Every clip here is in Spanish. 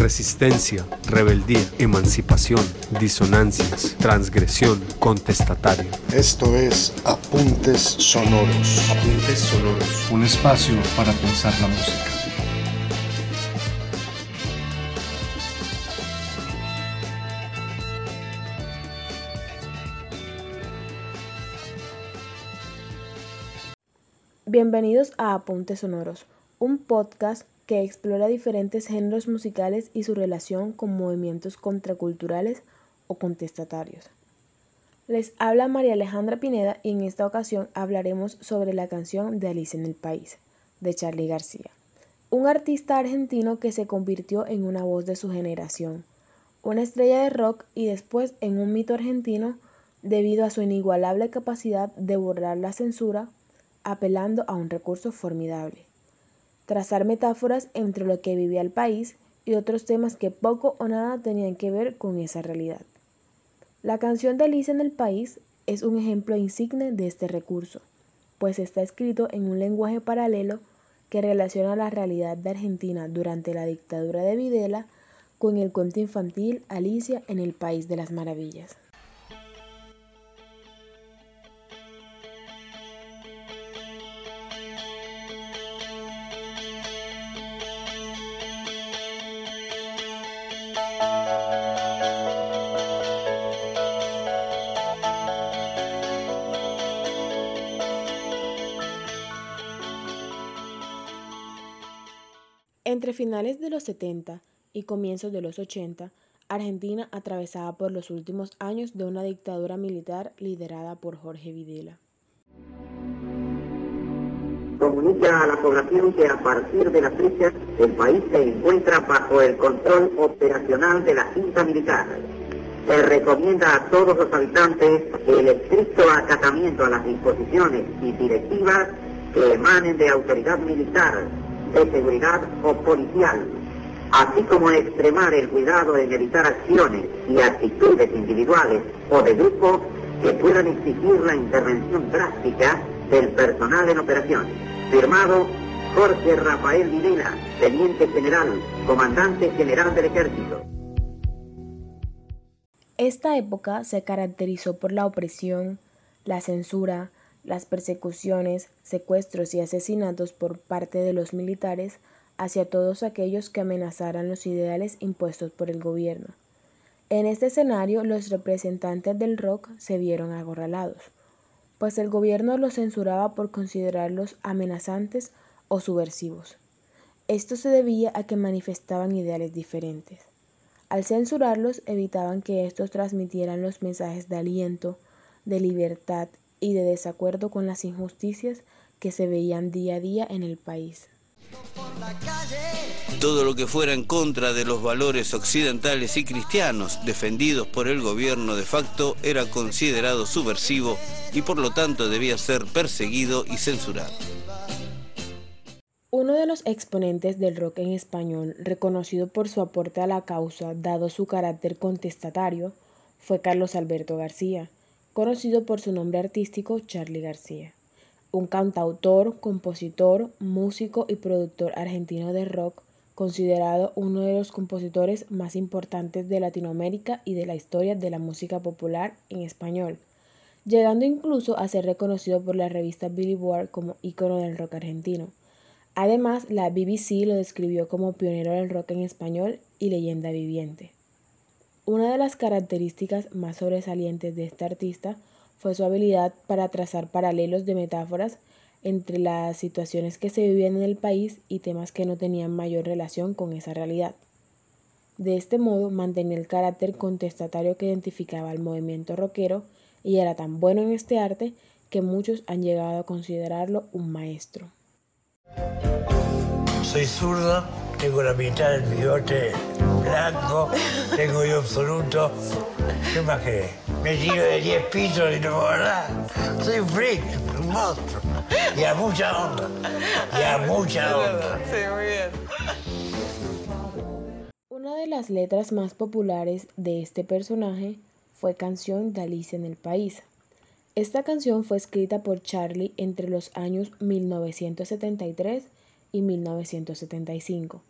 resistencia, rebeldía, emancipación, disonancias, transgresión, contestatario. Esto es Apuntes Sonoros. Apuntes Sonoros. Un espacio para pensar la música. Bienvenidos a Apuntes Sonoros, un podcast que explora diferentes géneros musicales y su relación con movimientos contraculturales o contestatarios. Les habla María Alejandra Pineda y en esta ocasión hablaremos sobre la canción de Alice en el País, de Charlie García, un artista argentino que se convirtió en una voz de su generación, una estrella de rock y después en un mito argentino debido a su inigualable capacidad de borrar la censura apelando a un recurso formidable, trazar metáforas entre lo que vivía el país y otros temas que poco o nada tenían que ver con esa realidad. La canción de Alicia en el país es un ejemplo insigne de este recurso, pues está escrito en un lenguaje paralelo que relaciona la realidad de Argentina durante la dictadura de Videla con el cuento infantil Alicia en el País de las Maravillas. Finales de los 70 y comienzos de los 80, Argentina atravesaba por los últimos años de una dictadura militar liderada por Jorge Videla. Comunica a la población que a partir de la fecha el país se encuentra bajo el control operacional de la Junta Militar. Se recomienda a todos los habitantes el estricto acatamiento a las disposiciones y directivas que emanen de autoridad militar de seguridad o policial, así como extremar el cuidado en evitar acciones y actitudes individuales o de grupo que puedan exigir la intervención drástica del personal en operación. Firmado Jorge Rafael Videla, Teniente General, Comandante General del Ejército. Esta época se caracterizó por la opresión, la censura, las persecuciones, secuestros y asesinatos por parte de los militares hacia todos aquellos que amenazaran los ideales impuestos por el gobierno. En este escenario los representantes del rock se vieron acorralados, pues el gobierno los censuraba por considerarlos amenazantes o subversivos. Esto se debía a que manifestaban ideales diferentes. Al censurarlos evitaban que estos transmitieran los mensajes de aliento, de libertad y de desacuerdo con las injusticias que se veían día a día en el país. Todo lo que fuera en contra de los valores occidentales y cristianos defendidos por el gobierno de facto era considerado subversivo y por lo tanto debía ser perseguido y censurado. Uno de los exponentes del rock en español, reconocido por su aporte a la causa dado su carácter contestatario, fue Carlos Alberto García, conocido por su nombre artístico Charlie García, un cantautor, compositor, músico y productor argentino de rock, considerado uno de los compositores más importantes de Latinoamérica y de la historia de la música popular en español, llegando incluso a ser reconocido por la revista Billboard como ícono del rock argentino. Además, la BBC lo describió como pionero del rock en español y leyenda viviente. Una de las características más sobresalientes de este artista fue su habilidad para trazar paralelos de metáforas entre las situaciones que se vivían en el país y temas que no tenían mayor relación con esa realidad. De este modo mantenía el carácter contestatario que identificaba al movimiento rockero y era tan bueno en este arte que muchos han llegado a considerarlo un maestro. Soy zurdo, tengo la mitad del bigote blanco, tengo yo absoluto. ¿Qué más querés? Me tiro de 10 pisos y no ¿verdad? Soy un freak, un monstruo. Y a mucha onda. Y a mucha onda. Sí, muy bien. Una de las letras más populares de este personaje fue Canción de Alicia en el País. Esta canción fue escrita por Charlie entre los años 1973 y 1975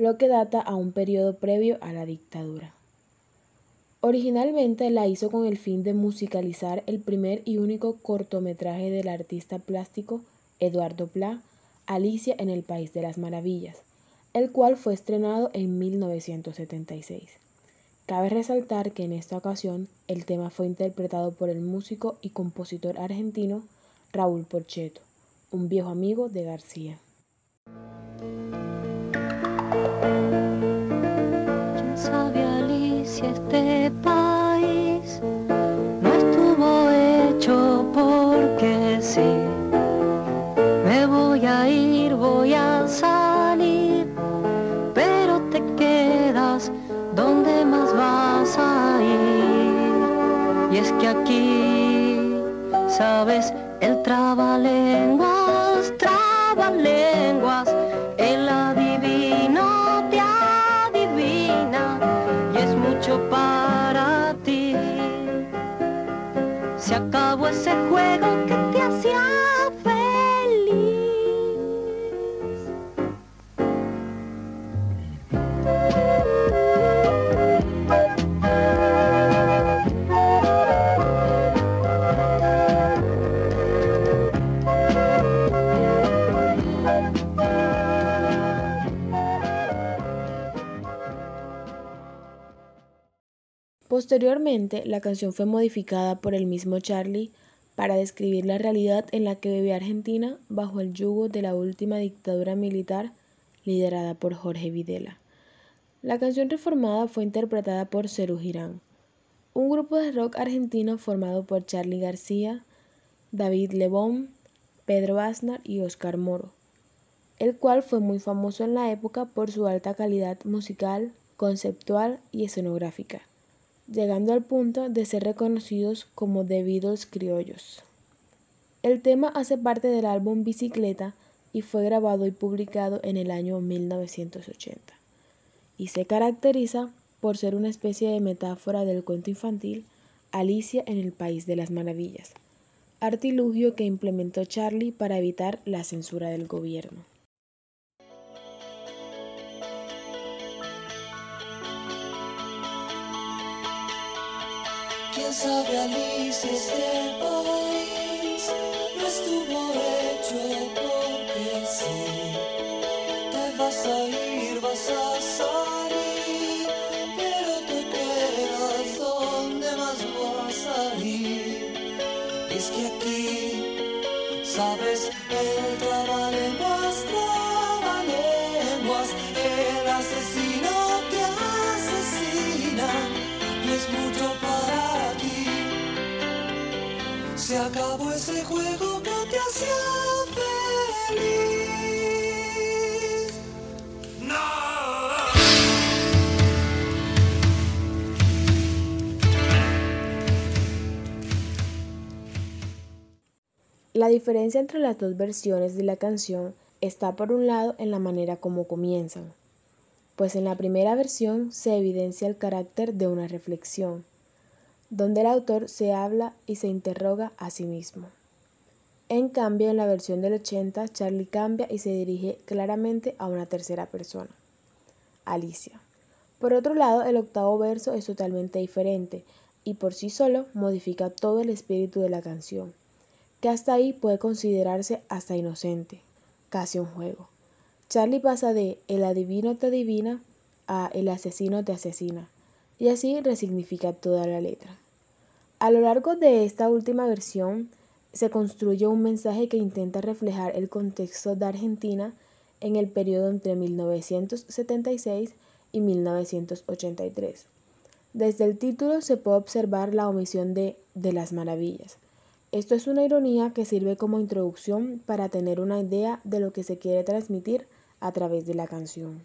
lo que data a un periodo previo a la dictadura. Originalmente la hizo con el fin de musicalizar el primer y único cortometraje del artista plástico Eduardo Pla, Alicia en el País de las Maravillas, el cual fue estrenado en 1976. Cabe resaltar que en esta ocasión el tema fue interpretado por el músico y compositor argentino Raúl Porcheto, un viejo amigo de García. Este país Se acabó ese juego que Posteriormente, la canción fue modificada por el mismo Charlie para describir la realidad en la que vivía Argentina bajo el yugo de la última dictadura militar liderada por Jorge Videla. La canción reformada fue interpretada por Cerú Girán, un grupo de rock argentino formado por Charlie García, David Lebón, Pedro Aznar y Oscar Moro, el cual fue muy famoso en la época por su alta calidad musical, conceptual y escenográfica llegando al punto de ser reconocidos como Beatles criollos. El tema hace parte del álbum Bicicleta y fue grabado y publicado en el año 1980, y se caracteriza por ser una especie de metáfora del cuento infantil Alicia en el País de las Maravillas, artilugio que implementó Charlie para evitar la censura del gobierno. ¿Quién sabe Alicia este país no estuvo hecho porque sí. Te vas a ir, se acabó ese juego que te hacía feliz. La diferencia entre las dos versiones de la canción está por un lado en la manera como comienzan, pues en la primera versión se evidencia el carácter de una reflexión, donde el autor se habla y se interroga a sí mismo. En cambio, en la versión del 80, Charlie cambia y se dirige claramente a una tercera persona, Alicia. Por otro lado, el octavo verso es totalmente diferente y por sí solo modifica todo el espíritu de la canción, que hasta ahí puede considerarse hasta inocente, casi un juego. Charlie pasa de el adivino te adivina a el asesino te asesina, y así resignifica toda la letra. A lo largo de esta última versión se construye un mensaje que intenta reflejar el contexto de Argentina en el periodo entre 1976 y 1983. Desde el título se puede observar la omisión de de las maravillas. Esto es una ironía que sirve como introducción para tener una idea de lo que se quiere transmitir a través de la canción.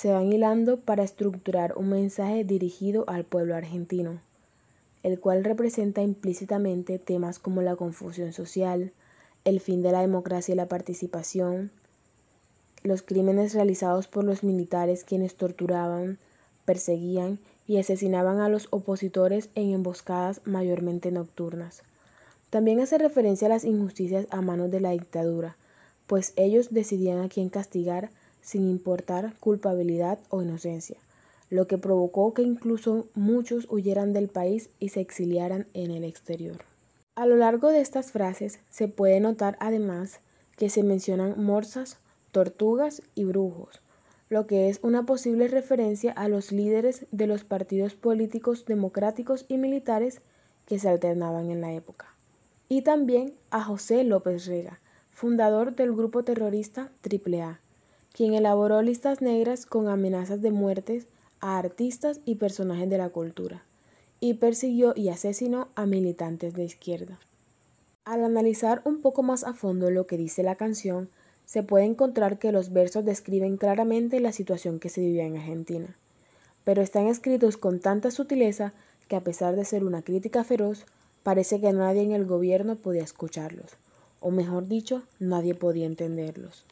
se van hilando para estructurar un mensaje dirigido al pueblo argentino, el cual representa implícitamente temas como la confusión social, el fin de la democracia y la participación, los crímenes realizados por los militares quienes torturaban, perseguían y asesinaban a los opositores en emboscadas mayormente nocturnas. También hace referencia a las injusticias a manos de la dictadura, pues ellos decidían a quién castigar sin importar culpabilidad o inocencia, lo que provocó que incluso muchos huyeran del país y se exiliaran en el exterior. A lo largo de estas frases se puede notar además que se mencionan morsas, tortugas y brujos, lo que es una posible referencia a los líderes de los partidos políticos democráticos y militares que se alternaban en la época. Y también a José López Rega, fundador del grupo terrorista AAA, quien elaboró listas negras con amenazas de muertes a artistas y personajes de la cultura, y persiguió y asesinó a militantes de izquierda. Al analizar un poco más a fondo lo que dice la canción, se puede encontrar que los versos describen claramente la situación que se vivía en Argentina, pero están escritos con tanta sutileza que a pesar de ser una crítica feroz, parece que nadie en el gobierno podía escucharlos, o mejor dicho, nadie podía entenderlos.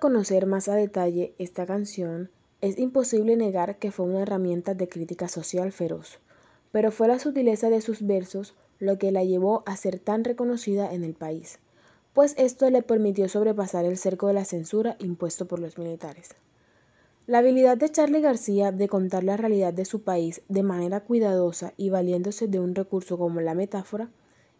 Conocer más a detalle esta canción, es imposible negar que fue una herramienta de crítica social feroz, pero fue la sutileza de sus versos lo que la llevó a ser tan reconocida en el país, pues esto le permitió sobrepasar el cerco de la censura impuesto por los militares. La habilidad de Charlie García de contar la realidad de su país de manera cuidadosa y valiéndose de un recurso como la metáfora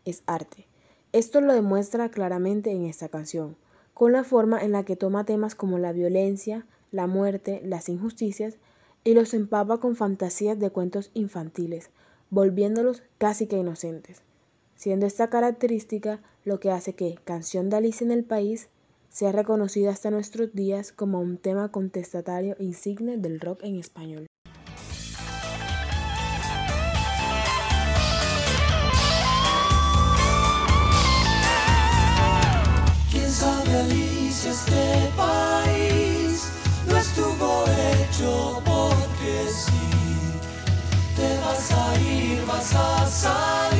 es arte. Esto lo demuestra claramente en esta canción, con la forma en la que toma temas como la violencia, la muerte, las injusticias y los empapa con fantasías de cuentos infantiles, volviéndolos casi que inocentes, siendo esta característica lo que hace que Canción de Alicia en el País sea reconocida hasta nuestros días como un tema contestatario insigne del rock en español. Alicia este país no estuvo hecho porque sí? Te vas a ir, vas a salir,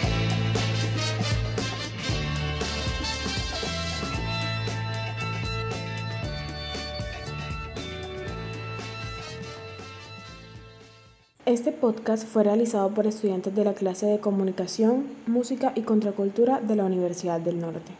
Este podcast fue realizado por estudiantes de la clase de Comunicación, Música y Contracultura de la Universidad del Norte.